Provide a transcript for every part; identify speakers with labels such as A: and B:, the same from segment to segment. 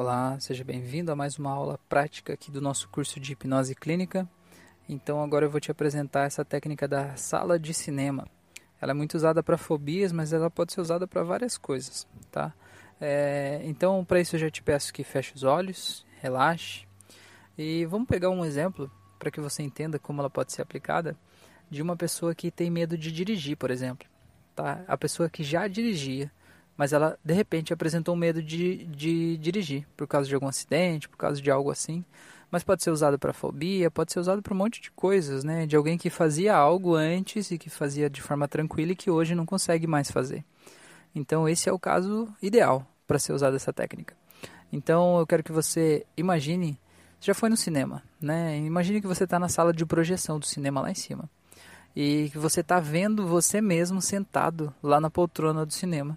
A: Olá, seja bem-vindo a mais uma aula prática aqui do nosso curso de hipnose clínica. Então, agora eu vou te apresentar essa técnica da sala de cinema. Ela é muito usada para fobias, mas ela pode ser usada para várias coisas, tá? É, então, para isso eu já te peço que feche os olhos, relaxe e vamos pegar um exemplo para que você entenda como ela pode ser aplicada de uma pessoa que tem medo de dirigir, por exemplo, tá? A pessoa que já dirigia mas ela de repente apresentou um medo de, de dirigir por causa de algum acidente, por causa de algo assim. Mas pode ser usado para fobia, pode ser usado para um monte de coisas, né? De alguém que fazia algo antes e que fazia de forma tranquila e que hoje não consegue mais fazer. Então esse é o caso ideal para ser usada essa técnica. Então eu quero que você imagine, você já foi no cinema, né? Imagine que você está na sala de projeção do cinema lá em cima e que você está vendo você mesmo sentado lá na poltrona do cinema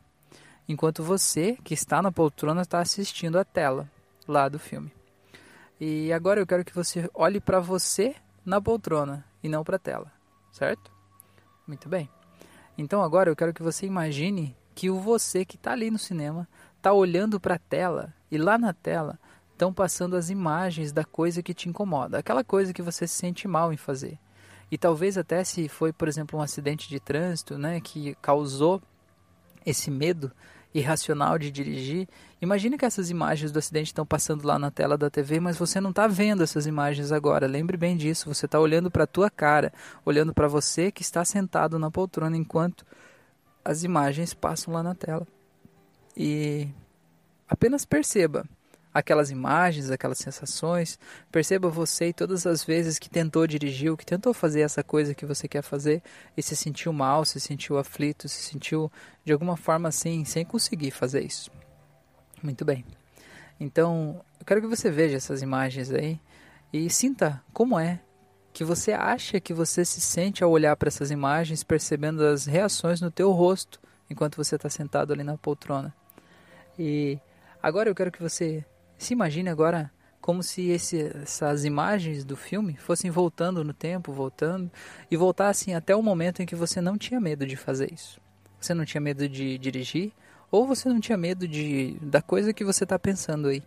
A: enquanto você, que está na poltrona, está assistindo a tela lá do filme. E agora eu quero que você olhe para você na poltrona e não para a tela, certo? Muito bem. Então agora eu quero que você imagine que o você que está ali no cinema está olhando para a tela e lá na tela estão passando as imagens da coisa que te incomoda, aquela coisa que você se sente mal em fazer. E talvez até se foi, por exemplo, um acidente de trânsito, né, que causou esse medo irracional de dirigir. Imagine que essas imagens do acidente estão passando lá na tela da TV, mas você não está vendo essas imagens agora. Lembre bem disso. Você está olhando para a tua cara, olhando para você que está sentado na poltrona enquanto as imagens passam lá na tela. E apenas perceba aquelas imagens, aquelas sensações. Perceba você e todas as vezes que tentou dirigir, que tentou fazer essa coisa que você quer fazer e se sentiu mal, se sentiu aflito, se sentiu de alguma forma assim, sem conseguir fazer isso. Muito bem. Então, eu quero que você veja essas imagens aí e sinta como é que você acha que você se sente ao olhar para essas imagens, percebendo as reações no teu rosto enquanto você está sentado ali na poltrona. E agora eu quero que você se imagine agora como se esse, essas imagens do filme fossem voltando no tempo, voltando, e voltassem até o momento em que você não tinha medo de fazer isso. Você não tinha medo de dirigir, ou você não tinha medo de da coisa que você está pensando aí.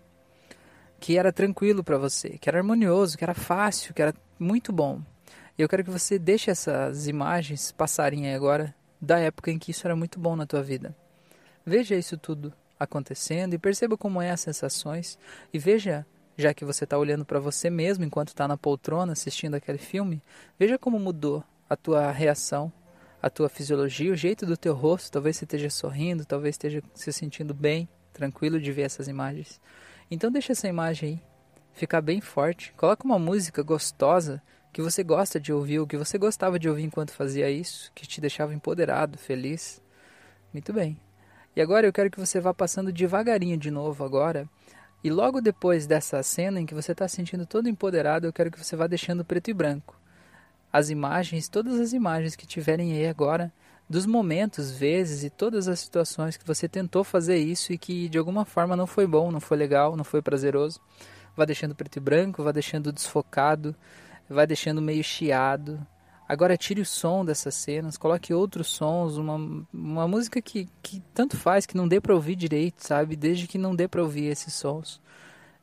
A: Que era tranquilo para você, que era harmonioso, que era fácil, que era muito bom. E eu quero que você deixe essas imagens passarem agora da época em que isso era muito bom na tua vida. Veja isso tudo acontecendo e perceba como é as sensações e veja, já que você está olhando para você mesmo enquanto está na poltrona assistindo aquele filme, veja como mudou a tua reação, a tua fisiologia, o jeito do teu rosto, talvez você esteja sorrindo, talvez esteja se sentindo bem, tranquilo de ver essas imagens. Então deixa essa imagem aí ficar bem forte, coloca uma música gostosa que você gosta de ouvir, o que você gostava de ouvir enquanto fazia isso, que te deixava empoderado, feliz. Muito bem. E agora eu quero que você vá passando devagarinho de novo agora. E logo depois dessa cena em que você está sentindo todo empoderado, eu quero que você vá deixando preto e branco. As imagens, todas as imagens que tiverem aí agora, dos momentos, vezes e todas as situações que você tentou fazer isso e que de alguma forma não foi bom, não foi legal, não foi prazeroso. Vá deixando preto e branco, vá deixando desfocado, vá deixando meio chiado, Agora tire o som dessas cenas, coloque outros sons, uma, uma música que, que tanto faz, que não dê para ouvir direito, sabe? Desde que não dê para ouvir esses sons.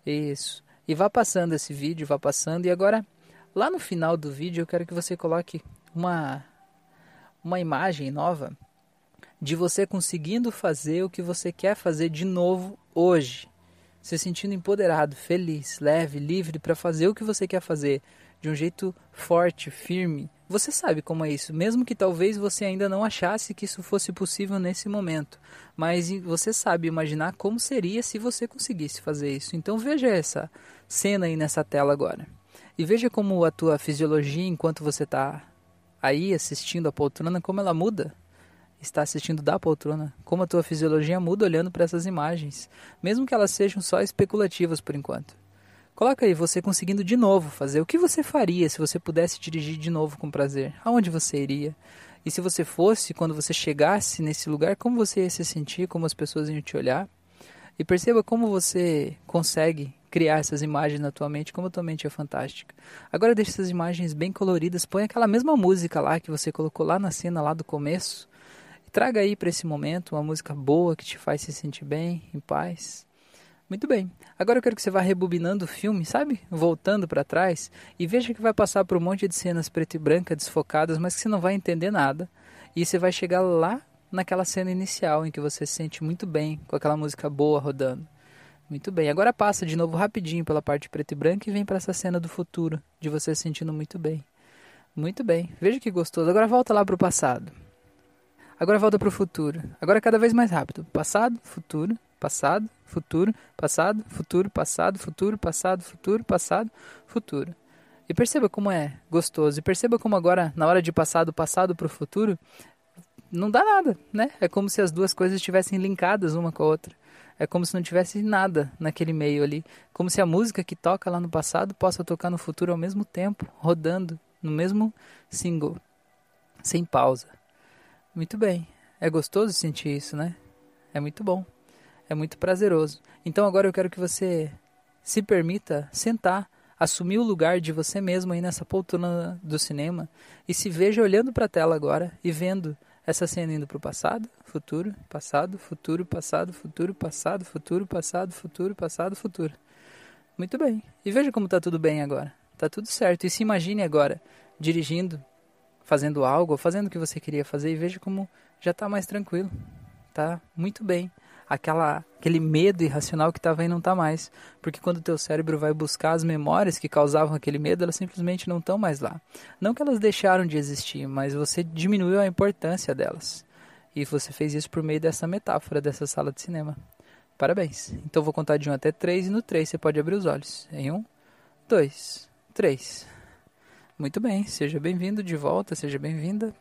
A: Isso. E vá passando esse vídeo, vá passando. E agora, lá no final do vídeo, eu quero que você coloque uma, uma imagem nova de você conseguindo fazer o que você quer fazer de novo hoje. Se sentindo empoderado, feliz, leve, livre para fazer o que você quer fazer de um jeito forte, firme, você sabe como é isso, mesmo que talvez você ainda não achasse que isso fosse possível nesse momento, mas você sabe imaginar como seria se você conseguisse fazer isso. Então veja essa cena aí nessa tela agora. E veja como a tua fisiologia enquanto você está aí assistindo a poltrona, como ela muda. Está assistindo da poltrona, como a tua fisiologia muda olhando para essas imagens, mesmo que elas sejam só especulativas por enquanto. Coloca aí você conseguindo de novo fazer. O que você faria se você pudesse dirigir de novo com prazer? Aonde você iria? E se você fosse, quando você chegasse nesse lugar, como você ia se sentir? Como as pessoas iam te olhar? E perceba como você consegue criar essas imagens na tua mente, como a tua mente é fantástica. Agora deixa essas imagens bem coloridas, põe aquela mesma música lá que você colocou lá na cena lá do começo. E traga aí para esse momento uma música boa que te faz se sentir bem, em paz. Muito bem. Agora eu quero que você vá rebobinando o filme, sabe? Voltando para trás e veja que vai passar por um monte de cenas preto e branca, desfocadas, mas que você não vai entender nada. E você vai chegar lá naquela cena inicial em que você se sente muito bem com aquela música boa rodando. Muito bem. Agora passa de novo rapidinho pela parte preto e branca e vem para essa cena do futuro, de você se sentindo muito bem. Muito bem. Veja que gostoso. Agora volta lá para o passado. Agora volta para o futuro. Agora cada vez mais rápido. Passado, futuro, passado, futuro, passado, futuro, passado, futuro, passado, futuro, passado, futuro. E perceba como é gostoso. E perceba como agora, na hora de passar do passado para o futuro, não dá nada, né? É como se as duas coisas estivessem linkadas uma com a outra. É como se não tivesse nada naquele meio ali. Como se a música que toca lá no passado possa tocar no futuro ao mesmo tempo, rodando no mesmo single, sem pausa. Muito bem. É gostoso sentir isso, né? É muito bom é muito prazeroso. Então agora eu quero que você se permita sentar, assumir o lugar de você mesmo aí nessa poltrona do cinema e se veja olhando para a tela agora e vendo essa cena indo para o passado, futuro, passado, futuro, passado, futuro, passado, futuro, passado, futuro, passado, futuro. Muito bem. E veja como está tudo bem agora. Está tudo certo. E se imagine agora dirigindo, fazendo algo, fazendo o que você queria fazer e veja como já está mais tranquilo. Tá muito bem aquela, aquele medo irracional que estava aí não está mais. Porque quando o teu cérebro vai buscar as memórias que causavam aquele medo, elas simplesmente não estão mais lá. Não que elas deixaram de existir, mas você diminuiu a importância delas. E você fez isso por meio dessa metáfora, dessa sala de cinema. Parabéns. Então vou contar de 1 até 3 e no 3 você pode abrir os olhos. Em 1, 2, 3. Muito bem, seja bem-vindo de volta, seja bem-vinda.